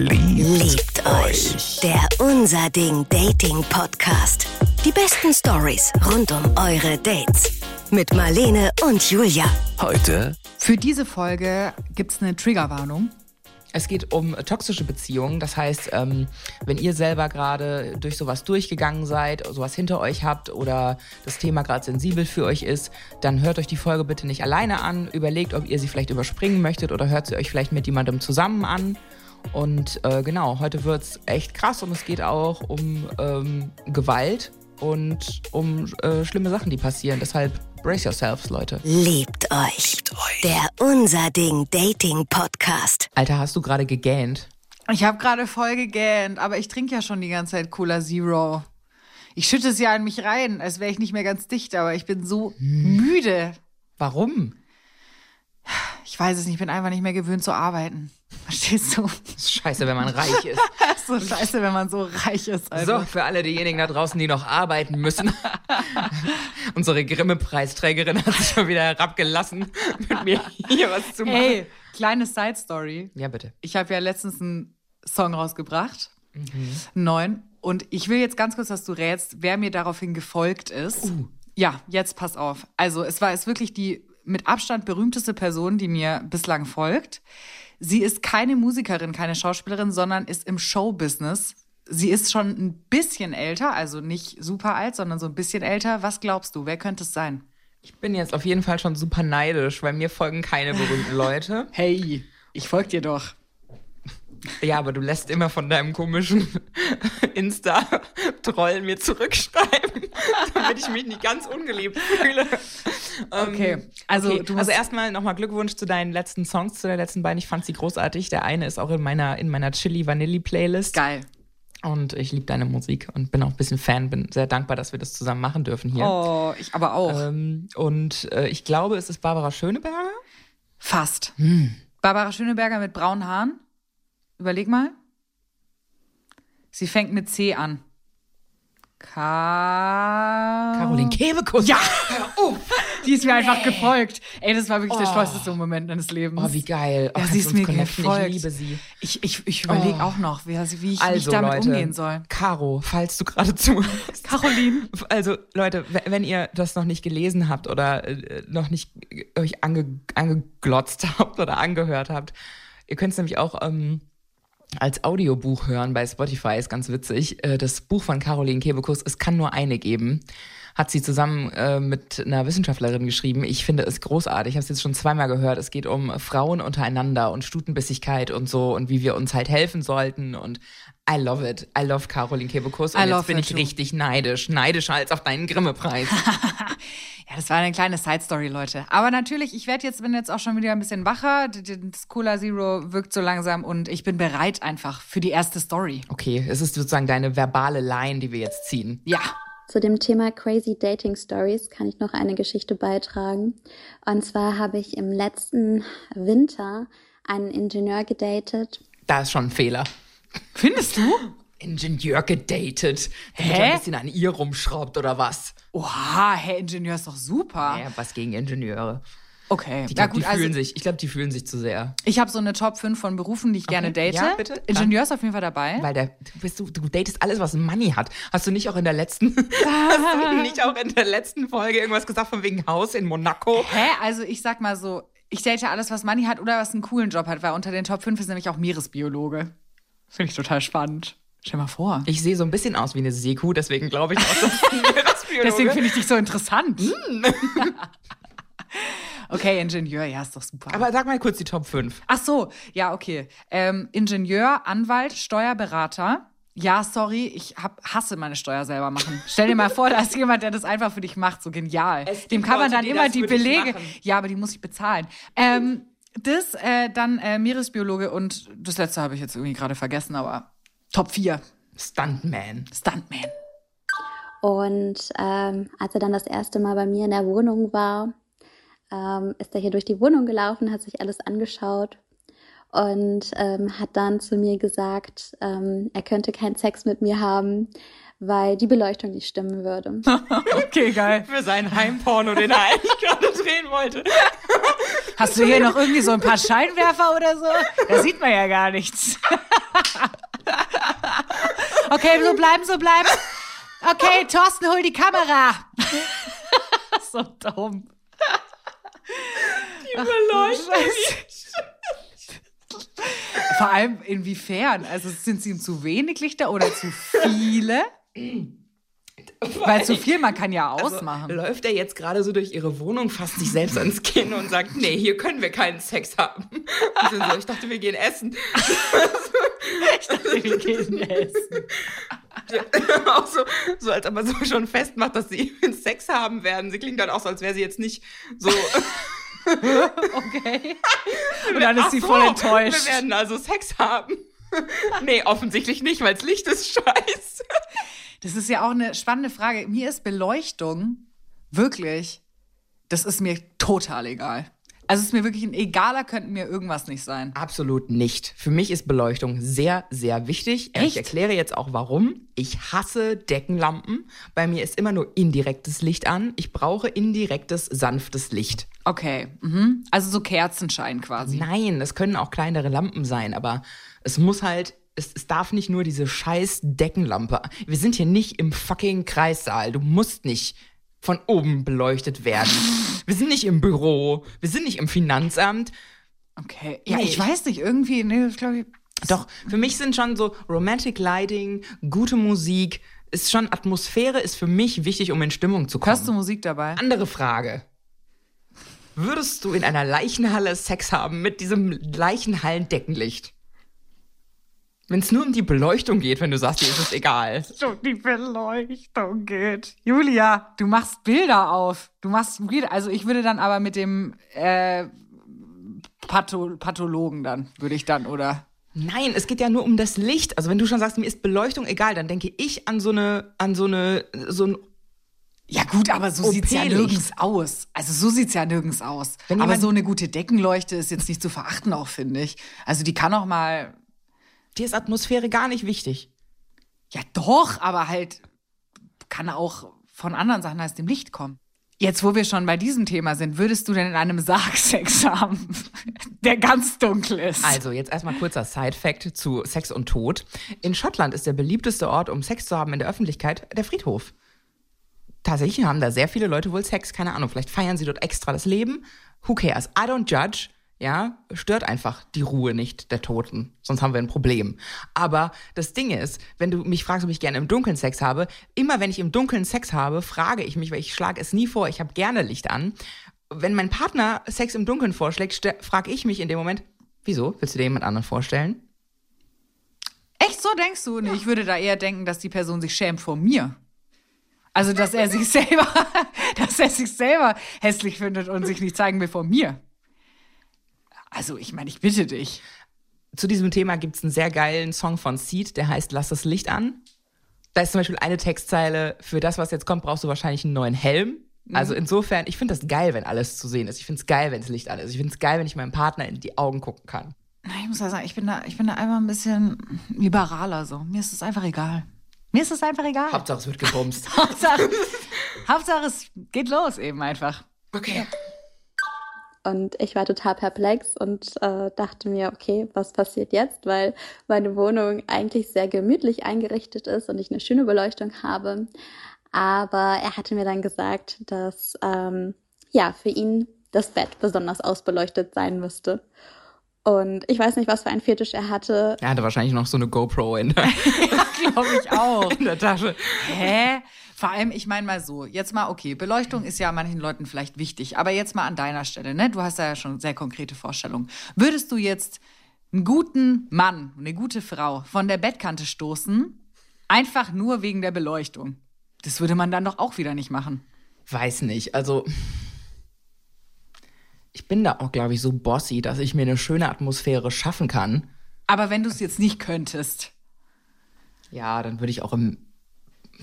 Liebt euch. Der Unser Ding Dating Podcast. Die besten Stories rund um eure Dates. Mit Marlene und Julia. Heute Für diese Folge gibt es eine Triggerwarnung. Es geht um toxische Beziehungen. Das heißt, ähm, wenn ihr selber gerade durch sowas durchgegangen seid, sowas hinter euch habt oder das Thema gerade sensibel für euch ist, dann hört euch die Folge bitte nicht alleine an. Überlegt, ob ihr sie vielleicht überspringen möchtet oder hört sie euch vielleicht mit jemandem zusammen an. Und äh, genau, heute wird's echt krass und es geht auch um ähm, Gewalt und um äh, schlimme Sachen, die passieren. Deshalb brace yourselves, Leute. Liebt euch. Der Unser Ding Dating Podcast. Alter, hast du gerade gegähnt? Ich habe gerade voll gegähnt, aber ich trinke ja schon die ganze Zeit Cola Zero. Ich schütte es ja in mich rein, als wäre ich nicht mehr ganz dicht, aber ich bin so müde. Warum? Ich weiß es nicht, ich bin einfach nicht mehr gewöhnt zu arbeiten. Verstehst du? Das ist scheiße, wenn man reich ist. so scheiße, wenn man so reich ist. Also. So, für alle diejenigen da draußen, die noch arbeiten müssen. Unsere Grimme-Preisträgerin hat sich schon wieder herabgelassen, mit mir hier was zu machen. Hey, kleine Side Story. Ja, bitte. Ich habe ja letztens einen Song rausgebracht, einen neuen. Und ich will jetzt ganz kurz, dass du rätst, wer mir daraufhin gefolgt ist. Ja, jetzt pass auf. Also es war es wirklich die mit Abstand berühmteste Person, die mir bislang folgt. Sie ist keine Musikerin, keine Schauspielerin, sondern ist im Showbusiness. Sie ist schon ein bisschen älter, also nicht super alt, sondern so ein bisschen älter. Was glaubst du, wer könnte es sein? Ich bin jetzt auf jeden Fall schon super neidisch, weil mir folgen keine berühmten Leute. Hey, ich folge dir doch. Ja, aber du lässt immer von deinem komischen Insta-Troll mir zurückschreiben, damit ich mich nicht ganz ungeliebt fühle. Okay, also Okay, du also erstmal nochmal Glückwunsch zu deinen letzten Songs, zu den letzten beiden. Ich fand sie großartig. Der eine ist auch in meiner, in meiner Chili Vanilli Playlist. geil. Und ich liebe deine Musik und bin auch ein bisschen Fan, bin sehr dankbar, dass wir das zusammen machen dürfen hier. Oh, ich aber auch. Ähm, und äh, ich glaube, es ist Barbara Schöneberger. Fast. Hm. Barbara Schöneberger mit braunen Haaren. Überleg mal. Sie fängt mit C an. Ka Caroline Kebekus. Ja! Oh, die ist mir einfach gefolgt. Ey, das war wirklich der stolzeste Moment meines Lebens. Oh, wie geil. Oh, Ja, sie ist mir connecten? gefolgt. Ich liebe sie. Ich, ich, ich überlege Oh. auch noch, wie, wie ich, Also, wie ich damit Leute, umgehen soll. Caro, falls du gerade zuhörst. Caroline. Also, Leute, wenn ihr das noch nicht gelesen habt oder äh, noch nicht euch ange, angeglotzt habt oder angehört habt, ihr könnt es nämlich auch ähm, als Audiobuch hören bei Spotify, ist ganz witzig. Äh, das Buch von Caroline Kebekus, Es kann nur eine geben, hat sie zusammen äh, mit einer Wissenschaftlerin geschrieben. Ich finde es großartig. Ich habe es jetzt schon zweimal gehört. Es geht um Frauen untereinander und Stutenbissigkeit und so und wie wir uns halt helfen sollten und I love it. I love Caroline Kebekus. Und I love jetzt bin ich too. richtig neidisch. Neidischer als auf deinen Grimme-Preis. Ja, das war eine kleine Side-Story, Leute. Aber natürlich, ich werde jetzt, bin jetzt auch schon wieder ein bisschen wacher. Das Cola Zero wirkt so langsam und ich bin bereit einfach für die erste Story. Okay, es ist sozusagen deine verbale Line, die wir jetzt ziehen. Ja. Zu dem Thema Crazy Dating Stories kann ich noch eine Geschichte beitragen. Und zwar habe ich im letzten Winter einen Ingenieur gedatet. Da ist schon ein Fehler. Findest du? Ingenieur gedatet. Damit Hä? ein bisschen an ihr rumschraubt oder was? Oha, Herr Ingenieur ist doch super. Ja, was gegen Ingenieure. Okay. Ich glaube, die gut, also fühlen sich, ich glaube, die fühlen sich zu sehr. ich habe so eine Top 5 von Berufen, die ich gerne date. Ja, bitte. Ingenieur ist auf jeden Fall dabei. Weil der, du, bist, du, du datest alles, was Money hat. Hast du nicht auch in der letzten, hast du nicht auch in der letzten Folge irgendwas gesagt von wegen Haus in Monaco? Hä? Also ich sag mal so, ich date alles, was Money hat oder was einen coolen Job hat, weil unter den Top 5 ist nämlich auch Meeresbiologe. Finde ich total spannend. Stell mal vor. Ich sehe so ein bisschen aus wie eine Seekuh, deswegen glaube ich auch, dass Meeresbiologe- Deswegen finde ich dich so interessant. Hm. okay, Ingenieur, ja, ist doch super. Aber sag mal kurz die Top 5. Ach so, ja, okay. Ähm, Ingenieur, Anwalt, Steuerberater. Ja, sorry, ich hab, hasse meine Steuer selber machen. Stell dir mal vor, da ist jemand, der das einfach für dich macht, so genial. Dem kann man dann die immer die Belege. Ja, aber die muss ich bezahlen. Ähm, das, äh, dann äh, Meeresbiologe und das letzte habe ich jetzt irgendwie gerade vergessen, aber Top 4. Stuntman. Stuntman. Und ähm, als er dann das erste Mal bei mir in der Wohnung war, ähm, ist er hier durch die Wohnung gelaufen, hat sich alles angeschaut und ähm, hat dann zu mir gesagt, ähm, er könnte keinen Sex mit mir haben, weil die Beleuchtung nicht stimmen würde. Okay, geil. Für seinen Heimporno, den er eigentlich gerade drehen wollte. Hast du hier noch irgendwie so ein paar Scheinwerfer oder so? Da sieht man ja gar nichts. okay, so bleiben, so bleiben. Okay, Thorsten, hol die Kamera. so dumm. Die Beleuchtung. Vor allem inwiefern? Also sind sie ihm zu wenig Lichter oder zu viele? Weil zu viel, man kann ja ausmachen. Also, läuft er jetzt gerade so durch ihre Wohnung, fasst sich selbst ans Kinn und sagt, nee, hier können wir keinen Sex haben. So, ich dachte, wir gehen essen. ich dachte, wir gehen essen. Ja, auch so, so, als ob man so schon festmacht, dass sie Sex haben werden. Sie klingt dann auch so, als wäre sie jetzt nicht so. okay. Und dann ist sie voll enttäuscht. Wir werden also Sex haben. nee, offensichtlich nicht, weil das Licht ist scheiße. Das ist ja auch eine spannende Frage. Mir ist Beleuchtung wirklich, das ist mir total egal. Also es ist mir wirklich ein egaler, könnte mir irgendwas nicht sein. Absolut nicht. Für mich ist Beleuchtung sehr, sehr wichtig. Echt? Ich erkläre jetzt auch warum. Ich hasse Deckenlampen. Bei mir ist immer nur indirektes Licht an. Ich brauche indirektes, sanftes Licht. Okay. Mhm. Also so Kerzenschein quasi. Nein, es können auch kleinere Lampen sein, aber es muss halt es, es, darf nicht nur diese scheiß Deckenlampe. Wir sind hier nicht im fucking Kreissaal. Du musst nicht von oben beleuchtet werden. Wir sind nicht im Büro. Wir sind nicht im Finanzamt. Okay. Ja, nee. ich weiß nicht. Irgendwie, nee, glaube ich. Doch, für mich sind schon so Romantic Lighting, gute Musik, ist schon Atmosphäre ist für mich wichtig, um in Stimmung zu kommen. Hörst du Musik dabei? Andere Frage. Würdest du in einer Leichenhalle Sex haben mit diesem Leichenhallen-Deckenlicht? Wenn es nur um die Beleuchtung geht, wenn du sagst, dir ist es egal. So die Beleuchtung geht. Julia, du machst Bilder auf. Du machst Bilder. Also ich würde dann aber mit dem äh, Patho Pathologen dann, würde ich dann, oder? Nein, es geht ja nur um das Licht. Also wenn du schon sagst, mir ist Beleuchtung egal, dann denke ich an so eine, an so eine, so ein ja gut, aber so sieht's ja nirgends aus. Also so sieht's ja nirgends aus. aber so eine gute Deckenleuchte ist jetzt nicht zu verachten auch, finde ich. Also die kann auch mal Dir ist Atmosphäre gar nicht wichtig. Ja, doch, aber halt kann auch von anderen Sachen als dem Licht kommen. Jetzt, wo wir schon bei diesem Thema sind, würdest du denn in einem Sarg Sex haben, der ganz dunkel ist? Also, jetzt erstmal kurzer Side-Fact zu Sex und Tod. In Schottland ist der beliebteste Ort, um Sex zu haben in der Öffentlichkeit, der Friedhof. Tatsächlich haben da sehr viele Leute wohl Sex, keine Ahnung, vielleicht feiern sie dort extra das Leben. Who cares? I don't judge ja, stört einfach die Ruhe nicht der Toten. Sonst haben wir ein Problem. Aber das Ding ist, wenn du mich fragst, ob ich gerne im Dunkeln Sex habe, immer wenn ich im Dunkeln Sex habe, frage ich mich, weil ich schlage es nie vor, ich habe gerne Licht an. Wenn mein Partner Sex im Dunkeln vorschlägt, frage ich mich in dem Moment, wieso? Willst du dir jemand anderen vorstellen? Echt so denkst du? Nee, ich würde da eher denken, dass die Person sich schämt vor mir. Also, dass er sich selber, dass er sich selber hässlich findet und sich nicht zeigen will vor mir. Also, ich meine, ich bitte dich. Zu diesem Thema gibt es einen sehr geilen Song von Seed, der heißt Lass das Licht an. Da ist zum Beispiel eine Textzeile, für das, was jetzt kommt, brauchst du wahrscheinlich einen neuen Helm. Mhm. Also insofern, ich finde das geil, wenn alles zu sehen ist. Ich finde es geil, wenn das Licht an ist. Ich finde es geil, wenn ich meinem Partner in die Augen gucken kann. Ich muss ja sagen, ich bin da, ich bin da einfach ein bisschen liberaler so. Mir ist es einfach egal. Mir ist es einfach egal. Hauptsache es wird gebumst. Hauptsache, Hauptsache es geht los eben einfach. Okay. Und ich war total perplex und äh, dachte mir, okay, was passiert jetzt? Weil meine Wohnung eigentlich sehr gemütlich eingerichtet ist und ich eine schöne Beleuchtung habe. Aber er hatte mir dann gesagt, dass ähm, ja für ihn das Bett besonders ausbeleuchtet sein müsste. Und ich weiß nicht, was für ein Fetisch er hatte. Er hatte wahrscheinlich noch so eine GoPro in der, ja, glaube ich auch. in der Tasche. Hä? Vor allem, ich meine mal so, jetzt mal, okay, Beleuchtung ist ja manchen Leuten vielleicht wichtig, aber jetzt mal an deiner Stelle, ne? Du hast ja schon sehr konkrete Vorstellungen. Würdest du jetzt einen guten Mann, eine gute Frau von der Bettkante stoßen, einfach nur wegen der Beleuchtung? Das würde man dann doch auch wieder nicht machen. Weiß nicht, also ich bin da auch, glaube ich, so bossy, dass ich mir eine schöne Atmosphäre schaffen kann. Aber wenn du es jetzt nicht könntest. Ja, dann würde ich auch im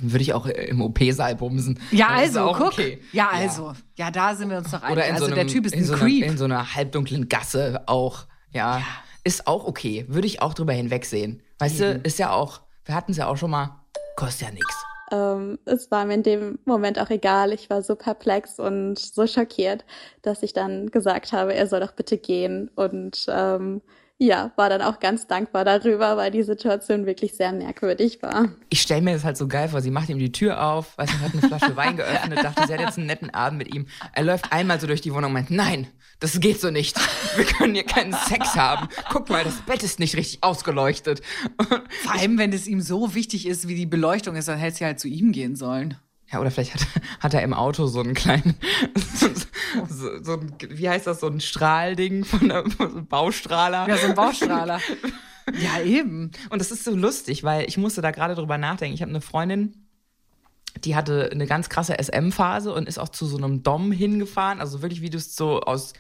würde ich auch im OP-Saal bumsen. Ja, also, guck. Okay. Ja, also. Ja. ja. da sind wir uns doch einig. Also, so einem, der Typ ist ein so Creep. Einer, in so einer halbdunklen Gasse auch. Ja. ja. Ist auch okay. Würde ich auch drüber hinwegsehen. Weißt Eben. du, ist ja auch, wir hatten es ja auch schon mal, kostet ja nichts. Ähm, es war mir in dem Moment auch egal. Ich war so perplex und so schockiert, dass ich dann gesagt habe, er soll doch bitte gehen. Und ähm, ja, war dann auch ganz dankbar darüber, weil die Situation wirklich sehr merkwürdig war. Ich stelle mir das halt so geil vor. Sie macht ihm die Tür auf, weiß nicht, hat eine Flasche Wein geöffnet, dachte, sie hat jetzt einen netten Abend mit ihm. Er läuft einmal so durch die Wohnung und meint, nein, das geht so nicht. Wir können hier keinen Sex haben. Guck mal, das Bett ist nicht richtig ausgeleuchtet. Vor allem, wenn es ihm so wichtig ist, wie die Beleuchtung ist, dann hätte sie halt zu ihm gehen sollen. Ja, oder vielleicht hat, hat er im Auto so einen kleinen, so, so, so ein, wie heißt das, so ein Strahlding von einem so Baustrahler. Ja, so ein Baustrahler. ja, eben. Und das ist so lustig, weil ich musste da gerade drüber nachdenken. Ich habe eine Freundin, die hatte eine ganz krasse SM-Phase und ist auch zu so einem Dom hingefahren. Also wirklich, wie du es so aus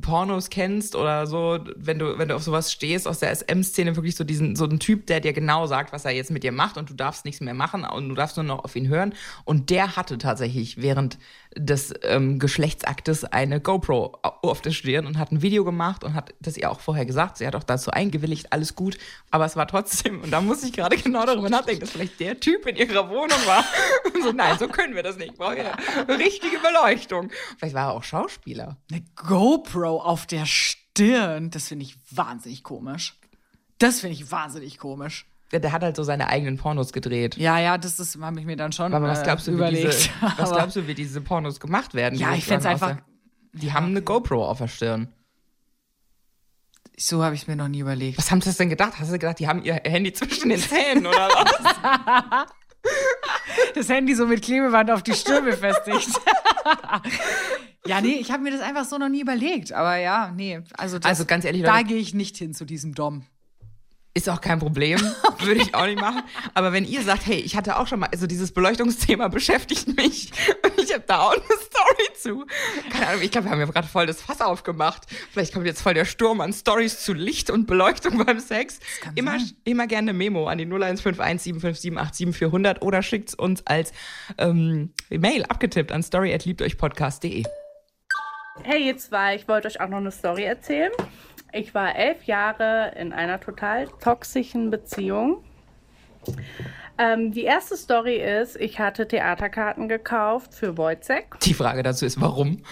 Pornos kennst oder so, wenn du, wenn du auf sowas stehst aus der SM-Szene, wirklich so diesen, so einen Typ, der dir genau sagt, was er jetzt mit dir macht und du darfst nichts mehr machen und du darfst nur noch auf ihn hören. Und der hatte tatsächlich während des ähm, Geschlechtsaktes eine GoPro auf der Stirn und hat ein Video gemacht und hat das ihr auch vorher gesagt. Sie hat auch dazu eingewilligt, alles gut. Aber es war trotzdem, und da muss ich gerade genau darüber nachdenken, dass vielleicht der Typ in ihrer Wohnung war. Und so, nein, so können wir das nicht. Ich brauche ja richtige Beleuchtung. Vielleicht war er auch Schauspieler. Eine GoPro auf der Stirn, das finde ich wahnsinnig komisch. Das finde ich wahnsinnig komisch. Der, hat halt so seine eigenen Pornos gedreht. Ja, ja, das, das habe ich mir dann schon Aber was glaubst du, äh, überlegt. Diese, was glaubst du, wie diese Pornos gemacht werden? Ja, ich finde es einfach. Die haben eine GoPro auf der Stirn. So habe ich mir noch nie überlegt. Was haben sie denn gedacht? Hast du gedacht, die haben ihr Handy zwischen den Zähnen oder was? das Handy so mit Klebeband auf die Stirn befestigt. ja, nee, ich habe mir das einfach so noch nie überlegt. Aber ja, nee, also, das, also ganz ehrlich, da gehe ich nicht hin zu diesem Dom. Ist auch kein Problem, würde ich auch nicht machen. Aber wenn ihr sagt, hey, ich hatte auch schon mal, also dieses Beleuchtungsthema beschäftigt mich und ich habe da auch eine Story zu. Keine Ahnung, ich glaube, wir haben ja gerade voll das Fass aufgemacht. Vielleicht kommt jetzt voll der Sturm an Stories zu Licht und Beleuchtung beim Sex. Immer, sein. immer gerne Memo an die 0151 757 400 oder schickt uns als ähm, Mail abgetippt an story@liebteuchpodcast.de. Hey ihr zwei, ich wollte euch auch noch eine Story erzählen. Ich war elf Jahre in einer total toxischen Beziehung. Ähm, die erste Story ist, ich hatte Theaterkarten gekauft für Wojcek. Die Frage dazu ist, warum?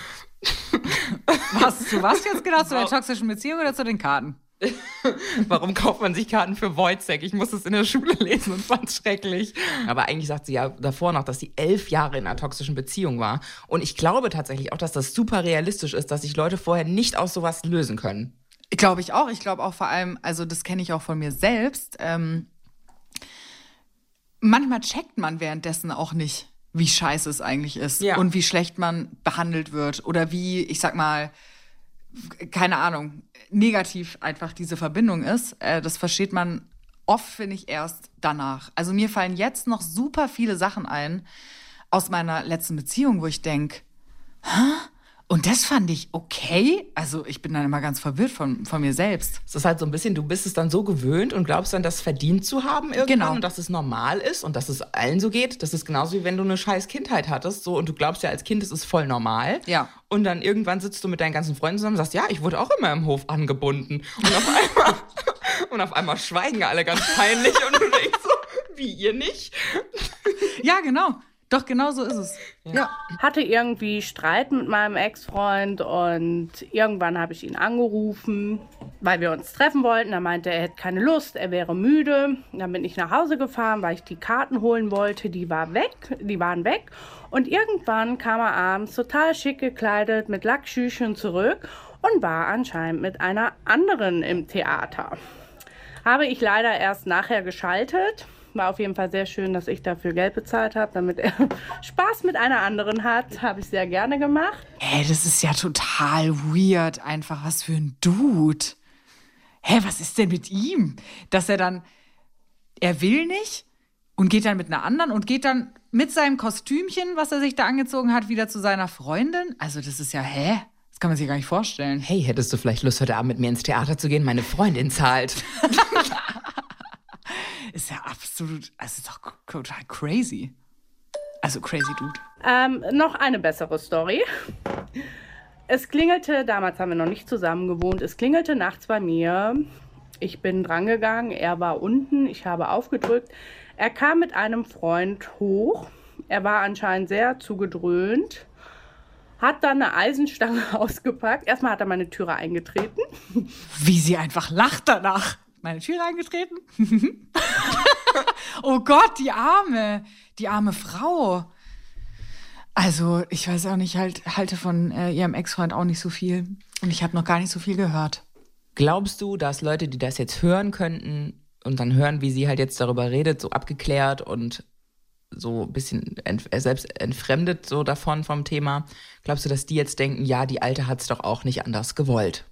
Was, zu was jetzt genau? Zu der toxischen Beziehung oder zu den Karten? Warum kauft man sich Karten für Wojcek? Ich musste es in der Schule lesen und fand es schrecklich. Aber eigentlich sagt sie ja davor noch, dass sie elf Jahre in einer toxischen Beziehung war. Und ich glaube tatsächlich auch, dass das super realistisch ist, dass sich Leute vorher nicht aus sowas lösen können. Glaube ich auch. Ich glaube auch vor allem, also das kenne ich auch von mir selbst. Ähm, manchmal checkt man währenddessen auch nicht, wie scheiße es eigentlich ist ja. und wie schlecht man behandelt wird oder wie, ich sag mal, keine Ahnung, negativ einfach diese Verbindung ist. Äh, das versteht man oft, finde ich, erst danach. Also mir fallen jetzt noch super viele Sachen ein aus meiner letzten Beziehung, wo ich denke? Und das fand ich okay. Also ich bin dann immer ganz verwirrt von, von mir selbst. Es ist halt so ein bisschen, du bist es dann so gewöhnt und glaubst dann, das verdient zu haben irgendwann genau. und dass es normal ist und dass es allen so geht. Das ist genauso wie wenn du eine scheiß Kindheit hattest so und du glaubst ja als Kind, es ist voll normal. Ja. Und dann irgendwann sitzt du mit deinen ganzen Freunden zusammen und sagst, ja, ich wurde auch immer im Hof angebunden. Und auf einmal, und auf einmal schweigen alle ganz peinlich und du denkst so, wie ihr nicht? Ja, genau. Doch, genau so ist es. Ja. ja. Hatte irgendwie Streit mit meinem Ex-Freund und irgendwann habe ich ihn angerufen, weil wir uns treffen wollten. Er meinte, er hätte keine Lust, er wäre müde. Dann bin ich nach Hause gefahren, weil ich die Karten holen wollte. Die war weg, die waren weg. Und irgendwann kam er abends total schick gekleidet mit Lackschüchen zurück und war anscheinend mit einer anderen im Theater. Habe ich leider erst nachher geschaltet war auf jeden Fall sehr schön, dass ich dafür Geld bezahlt habe, damit er Spaß mit einer anderen hat. Habe ich sehr gerne gemacht. Ey, das ist ja total weird. Einfach was für ein Dude. Hä, was ist denn mit ihm? Dass er dann, er will nicht und geht dann mit einer anderen und geht dann mit seinem Kostümchen, was er sich da angezogen hat, wieder zu seiner Freundin. Also das ist ja, hä? Das kann man sich gar nicht vorstellen. Hey, hättest du vielleicht Lust, heute Abend mit mir ins Theater zu gehen? Meine Freundin zahlt. ist ja absolut, also ist doch total crazy. Also crazy dude. Ähm, noch eine bessere Story. Es klingelte, damals haben wir noch nicht zusammen gewohnt, es klingelte nachts bei mir. Ich bin drangegangen, er war unten, ich habe aufgedrückt. Er kam mit einem Freund hoch. Er war anscheinend sehr zugedröhnt, hat dann eine Eisenstange ausgepackt. Erstmal hat er meine Türe eingetreten. Wie sie einfach lacht danach. Meine Türe eingetreten? oh Gott, die arme, die arme Frau. Also, ich weiß auch nicht, halt, halte von äh, ihrem Ex-Freund auch nicht so viel. Und ich habe noch gar nicht so viel gehört. Glaubst du, dass Leute, die das jetzt hören könnten und dann hören, wie sie halt jetzt darüber redet, so abgeklärt und so ein bisschen ent äh, selbst entfremdet so davon vom Thema, glaubst du, dass die jetzt denken, ja, die Alte hat's doch auch nicht anders gewollt?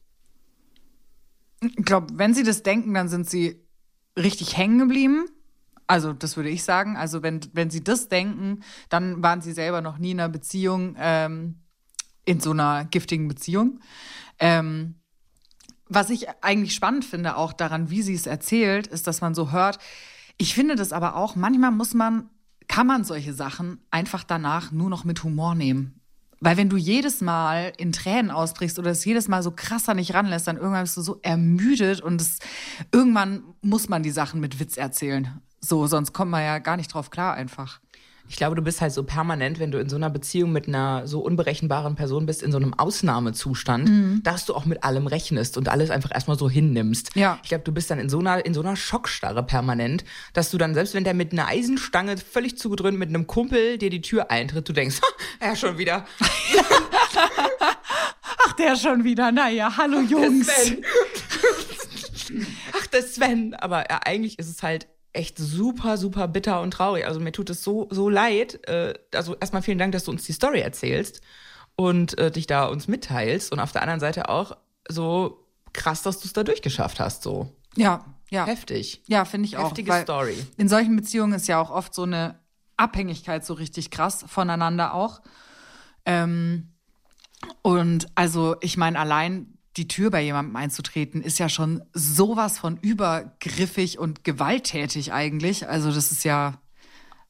Ich glaube, wenn sie das denken, dann sind sie richtig hängen geblieben. Also, das würde ich sagen. Also, wenn, wenn sie das denken, dann waren sie selber noch nie in einer Beziehung, ähm, in so einer giftigen Beziehung. Ähm, was ich eigentlich spannend finde, auch daran, wie sie es erzählt, ist, dass man so hört. Ich finde das aber auch, manchmal muss man, kann man solche Sachen einfach danach nur noch mit Humor nehmen. Weil wenn du jedes Mal in Tränen ausbrichst oder es jedes Mal so krasser nicht ranlässt, dann irgendwann bist du so ermüdet und es, irgendwann muss man die Sachen mit Witz erzählen. So, sonst kommt man ja gar nicht drauf klar einfach. Ich glaube, du bist halt so permanent, wenn du in so einer Beziehung mit einer so unberechenbaren Person bist, in so einem Ausnahmezustand, Mhm. dass du auch mit allem rechnest und alles einfach erstmal so hinnimmst. Ja. Ich glaube, du bist dann in so einer, in so einer Schockstarre permanent, dass du dann, selbst wenn der mit einer Eisenstange völlig zugedröhnt mit einem Kumpel dir die Tür eintritt, du denkst, ja, schon wieder. Ach, der schon wieder. Naja, hallo Jungs. Sven. Ach, der Sven. Aber ja, eigentlich ist es halt echt super, super bitter und traurig. Also mir tut es so, so leid. Äh, also erstmal vielen Dank, dass du uns die Story erzählst und äh, dich da uns mitteilst. Und auf der anderen Seite auch so krass, dass du es da durchgeschafft hast. So Ja, ja. heftig. Ja, finde ich auch. Heftige Story. In solchen Beziehungen ist ja auch oft so eine Abhängigkeit so richtig krass voneinander auch. Ähm, und also, ich meine, allein die Tür bei jemandem einzutreten, ist ja schon sowas von übergriffig und gewalttätig eigentlich. Also, das ist ja,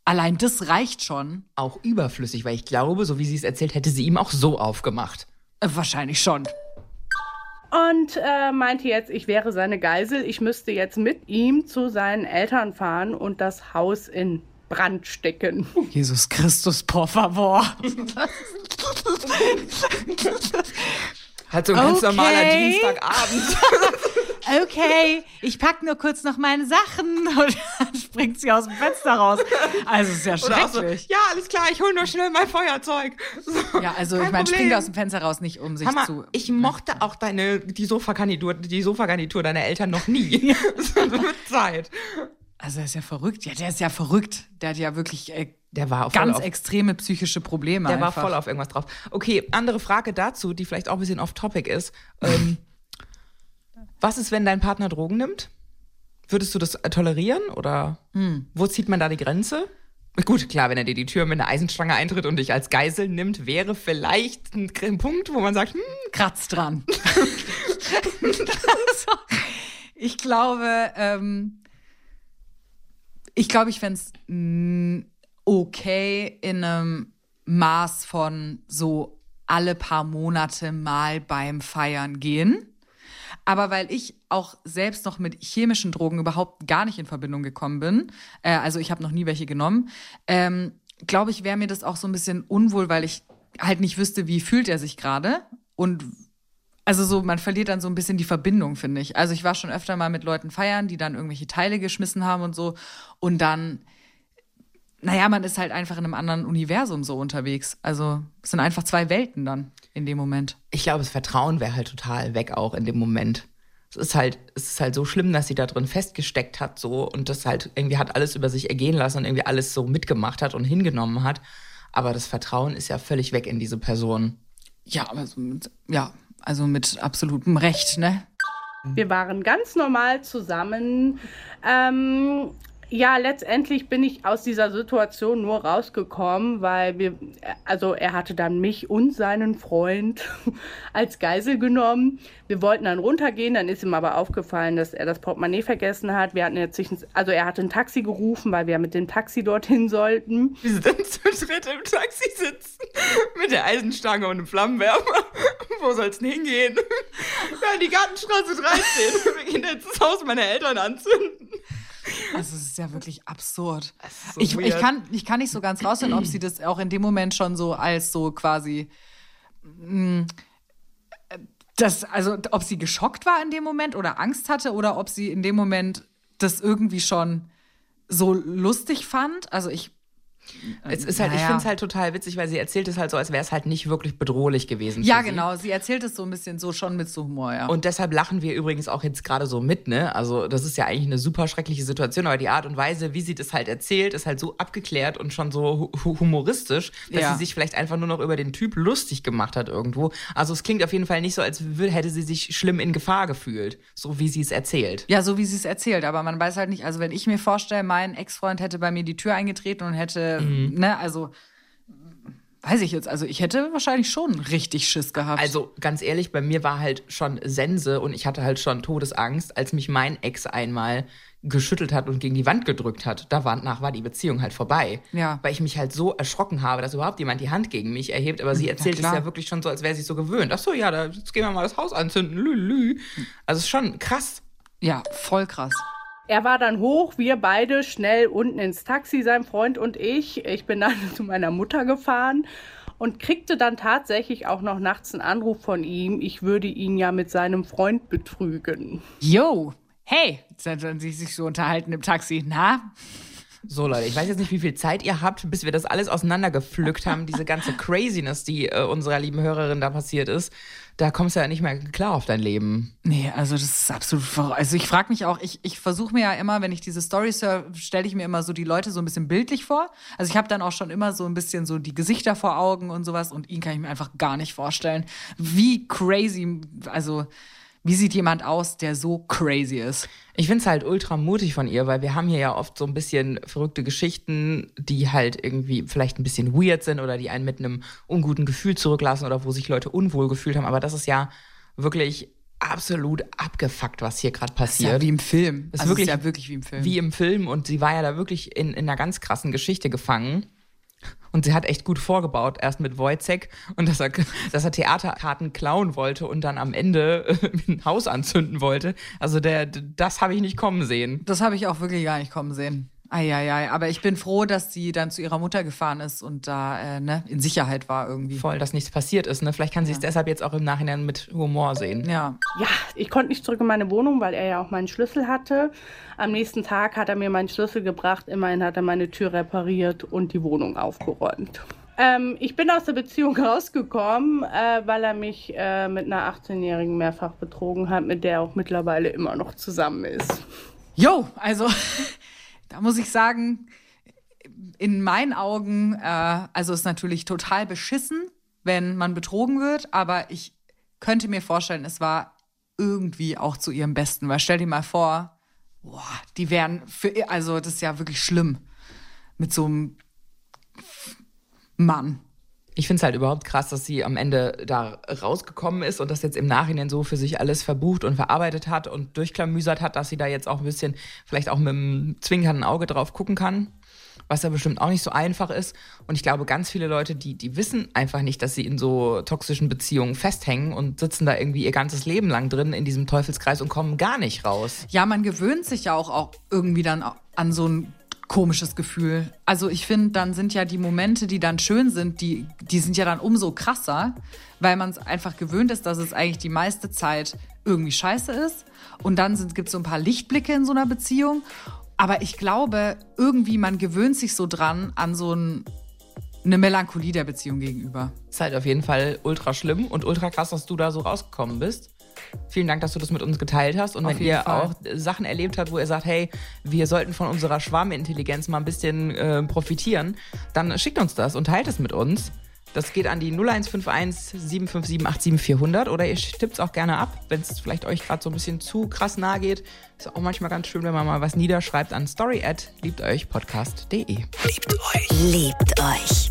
allein das reicht schon. Auch überflüssig, weil ich glaube, so wie sie es erzählt, hätte sie ihm auch so aufgemacht. Äh, wahrscheinlich schon. Und äh, meinte jetzt, ich wäre seine Geisel. Ich müsste jetzt mit ihm zu seinen Eltern fahren und das Haus in Brand stecken. Jesus Christus, por favor. Halt so ein ganz Okay. normaler Dienstagabend. okay, ich pack nur kurz noch meine Sachen und dann springt sie aus dem Fenster raus. Also ist ja auch so, schrecklich. ja, alles klar, ich hol nur schnell mein Feuerzeug. So, ja, also ich meine, springt aus dem Fenster raus nicht, um sich Hammer, zu. ich mochte auch deine, die Sofagarnitur, die Sofagarnitur deiner Eltern noch nie. so wird Zeit. Also er ist ja verrückt. Ja, der ist ja verrückt. Der hat ja wirklich äh, Der war ganz auf, extreme psychische Probleme. der war einfach. voll auf irgendwas drauf. Okay, andere Frage dazu, die vielleicht auch ein bisschen off-topic ist. Ähm, was ist, wenn dein Partner Drogen nimmt? Würdest du das äh, tolerieren oder Hm. wo zieht man da die Grenze? Gut, klar, wenn er dir die Tür mit einer Eisenstange eintritt und dich als Geisel nimmt, wäre vielleicht ein, ein Punkt, wo man sagt, hm, Kratz dran. also, ich glaube, ähm, ich glaube, ich fände es okay in einem Maß von so alle paar Monate mal beim Feiern gehen. Aber weil ich auch selbst noch mit chemischen Drogen überhaupt gar nicht in Verbindung gekommen bin, äh, also ich habe noch nie welche genommen, ähm, glaube ich, wäre mir das auch so ein bisschen unwohl, weil ich halt nicht wüsste, wie fühlt er sich gerade. Und also so, man verliert dann so ein bisschen die Verbindung, finde ich. Also ich war schon öfter mal mit Leuten feiern, die dann irgendwelche Teile geschmissen haben und so. Und dann, naja, man ist halt einfach in einem anderen Universum so unterwegs. Also es sind einfach zwei Welten dann in dem Moment. ich glaube, das Vertrauen wäre halt total weg auch in dem Moment. Es ist halt, es ist halt so schlimm, dass sie da drin festgesteckt hat so und das halt irgendwie hat alles über sich ergehen lassen und irgendwie alles so mitgemacht hat und hingenommen hat. Aber das Vertrauen ist ja völlig weg in diese Person. Ja, aber so ja, also mit absolutem Recht, ne? Wir waren ganz normal zusammen. Ähm, ja, letztendlich bin ich aus dieser Situation nur rausgekommen, weil wir, also er hatte dann mich und seinen Freund als Geisel genommen. Wir wollten dann runtergehen, dann ist ihm aber aufgefallen, dass er das Portemonnaie vergessen hat. Wir hatten jetzt sich, also er hatte ein Taxi gerufen, weil wir mit dem Taxi dorthin sollten. Wie sie dann zu dritt im Taxi sitzen mit der Eisenstange und dem Flammenwerfer. Wo soll's denn hingehen? Ja, in die Gartenstraße 13. Wir gehen jetzt das Haus meiner Eltern anzünden. Also es ist ja wirklich absurd. so ich, ich, kann, ich kann nicht so ganz rausfinden, ob sie das auch in dem Moment schon so als so quasi das, also ob sie geschockt war in dem Moment oder Angst hatte oder ob sie in dem Moment das irgendwie schon so lustig fand. Also ich Es ist halt, ich Naja. finde es halt total witzig, weil sie erzählt es halt so, als wäre es halt nicht wirklich bedrohlich gewesen. ja für sie. genau, sie erzählt es so ein bisschen so schon mit so Humor, ja. Und deshalb lachen wir übrigens auch jetzt gerade so mit, ne? Also, das ist ja eigentlich eine super schreckliche Situation, aber die Art und Weise, wie sie das halt erzählt, ist halt so abgeklärt und schon so hu humoristisch, dass Ja. sie sich vielleicht einfach nur noch über den Typ lustig gemacht hat irgendwo. Also, es klingt auf jeden Fall nicht so, als hätte sie sich schlimm in Gefahr gefühlt, so wie sie es erzählt. Ja, so wie sie es erzählt, aber man weiß halt nicht, also wenn ich mir vorstelle, mein Ex-Freund hätte bei mir die Tür eingetreten und hätte, Mhm. ne, also weiß ich jetzt, also ich hätte wahrscheinlich schon richtig Schiss gehabt. Also ganz ehrlich, bei mir war halt schon Sense und ich hatte halt schon Todesangst, als mich mein Ex einmal geschüttelt hat und gegen die Wand gedrückt hat. Danach war die Beziehung halt vorbei. Ja. Weil ich mich halt so erschrocken habe, dass überhaupt jemand die Hand gegen mich erhebt. Aber sie erzählt es ja wirklich schon so, als wäre sie so gewöhnt. Ach so, ja, da, jetzt gehen wir mal das Haus anzünden. Lü, lü. Also es ist schon krass. ja, voll krass. Er war dann hoch, wir beide schnell unten ins Taxi, sein Freund und ich. Ich bin dann zu meiner Mutter gefahren und kriegte dann tatsächlich auch noch nachts einen Anruf von ihm, ich würde ihn ja mit seinem Freund betrügen. Yo, hey, dann sie sich so unterhalten im Taxi. Na, So, Leute, ich weiß jetzt nicht, wie viel Zeit ihr habt, bis wir das alles auseinandergepflückt haben, diese ganze Craziness, die äh, unserer lieben Hörerin da passiert ist. Da kommst du ja nicht mehr klar auf dein Leben. Nee, also das ist absolut. Also ich frage mich auch, ich, ich versuche mir ja immer, wenn ich diese Stories höre, stelle ich mir immer so die Leute so ein bisschen bildlich vor. Also ich habe dann auch schon immer so ein bisschen so die Gesichter vor Augen und sowas und ihn kann ich mir einfach gar nicht vorstellen. Wie crazy, also wie sieht jemand aus, der so crazy ist? Ich find's halt ultra mutig von ihr, weil wir haben hier ja oft so ein bisschen verrückte Geschichten, die halt irgendwie vielleicht ein bisschen weird sind oder die einen mit einem unguten Gefühl zurücklassen oder wo sich Leute unwohl gefühlt haben. Aber das ist ja wirklich absolut abgefuckt, was hier gerade Das ist passiert. ja wie im Film. Ist also wirklich ist ja wirklich wie im Film. Wie im Film und sie war ja da wirklich in, in einer ganz krassen Geschichte gefangen. Und sie hat echt gut vorgebaut, erst mit Wojcek und dass er, dass er Theaterkarten klauen wollte und dann am Ende äh, ein Haus anzünden wollte. Also der, das habe ich nicht kommen sehen. Das habe ich auch wirklich gar nicht kommen sehen. Eieiei, aber ich bin froh, dass sie dann zu ihrer Mutter gefahren ist und da äh, ne, in Sicherheit war irgendwie. Voll, dass nichts passiert ist. Ne? Vielleicht kann sie es deshalb jetzt auch im Nachhinein mit Humor sehen. Ja. Ja, ich konnte nicht zurück in meine Wohnung, weil er ja auch meinen Schlüssel hatte. Am nächsten Tag hat er mir meinen Schlüssel gebracht. Immerhin hat er meine Tür repariert und die Wohnung aufgeräumt. Ähm, ich bin aus der Beziehung rausgekommen, äh, weil er mich äh, mit einer 18-Jährigen mehrfach betrogen hat, mit der er auch mittlerweile immer noch zusammen ist. Jo, also da muss ich sagen, in meinen Augen, äh, also ist natürlich total beschissen, wenn man betrogen wird, aber ich könnte mir vorstellen, es war irgendwie auch zu ihrem Besten, weil stell dir mal vor, boah, die wären für, also das ist ja wirklich schlimm mit so einem Mann. Ich finde es halt überhaupt krass, dass sie am Ende da rausgekommen ist und das jetzt im Nachhinein so für sich alles verbucht und verarbeitet hat und durchklamüsert hat, dass sie da jetzt auch ein bisschen vielleicht auch mit einem zwinkernden Auge drauf gucken kann. Was ja bestimmt auch nicht so einfach ist. Und ich glaube, ganz viele Leute, die, die wissen einfach nicht, dass sie in so toxischen Beziehungen festhängen und sitzen da irgendwie ihr ganzes Leben lang drin in diesem Teufelskreis und kommen gar nicht raus. Ja, man gewöhnt sich ja auch, auch irgendwie dann an so ein komisches Gefühl. Also ich finde, dann sind ja die Momente, die dann schön sind, die, die sind ja dann umso krasser, weil man es einfach gewöhnt ist, dass es eigentlich die meiste Zeit irgendwie scheiße ist. Und dann gibt es so ein paar Lichtblicke in so einer Beziehung. Aber ich glaube, irgendwie, man gewöhnt sich so dran an so ein, eine Melancholie der Beziehung gegenüber. Ist halt auf jeden Fall ultra schlimm und ultra krass, dass du da so rausgekommen bist. Vielen Dank, dass du das mit uns geteilt hast. Und Auf wenn ihr Fall. auch Sachen erlebt habt, wo ihr sagt, hey, wir sollten von unserer Schwarmintelligenz mal ein bisschen äh, profitieren, dann schickt uns das und teilt es mit uns. Das geht an die 0151 757 87400 oder ihr tippt es auch gerne ab, wenn es vielleicht euch gerade so ein bisschen zu krass nahe geht. Ist auch manchmal ganz schön, wenn man mal was niederschreibt an story at liebteuchpodcast.de. Liebt euch. Liebt euch.